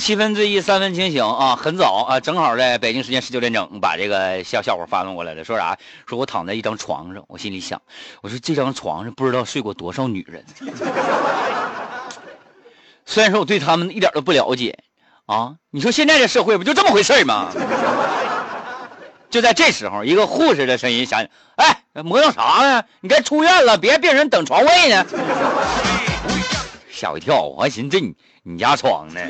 七分醉意，三分清醒啊！很早啊，正好在北京时间十九点整，把这个笑笑话发送过来了。说啥？说我躺在一张床上，我心里想，我说这张床上不知道睡过多少女人。虽然说我对他们一点都不了解啊，你说现在这社会不就这么回事吗？就在这时候，一个护士的声音响起：“哎，磨蹭啥呢？你该出院了，别病人等床位呢。”吓我一跳，我还寻思这你你家床呢。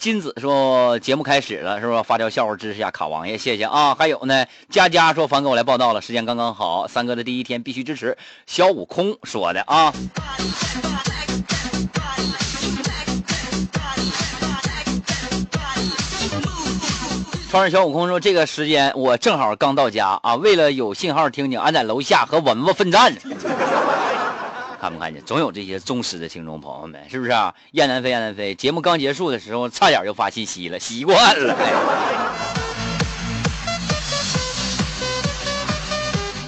金子说节目开始了是吧？发条笑话支持下卡王爷，谢谢啊！还有呢，佳佳说凡哥我来报道了，时间刚刚好，三哥的第一天必须支持。小悟空说的啊。创世小悟空说：“这个时间我正好刚到家啊，为了有信号听听，俺在楼下和蚊子奋战呢。看没看见？总有这些忠实的听众朋友们，是不是啊？燕南飞，燕南飞，节目刚结束的时候，差点就发信息了，习惯了。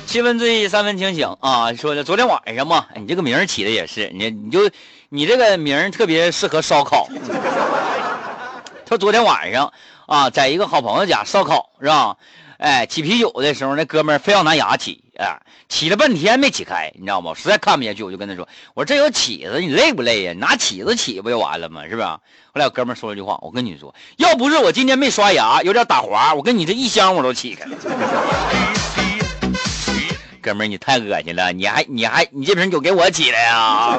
七分醉意，三分清醒啊！说的昨天晚上嘛，你这个名起的也是，你你就你这个名特别适合烧烤。他昨天晚上。”啊，在一个好朋友家烧烤是吧？哎，起啤酒的时候，那哥们儿非要拿牙起，哎，起了半天没起开，你知道吗？实在看不下去，我就跟他说：“我说这有起子，你累不累呀？拿起子起不就完了吗？是不是？”后来我哥们儿说了一句话：“我跟你说，要不是我今天没刷牙，有点打滑，我跟你这一箱我都起开了。”哥们儿，你太恶心了，你还你还你这瓶酒给我起来呀？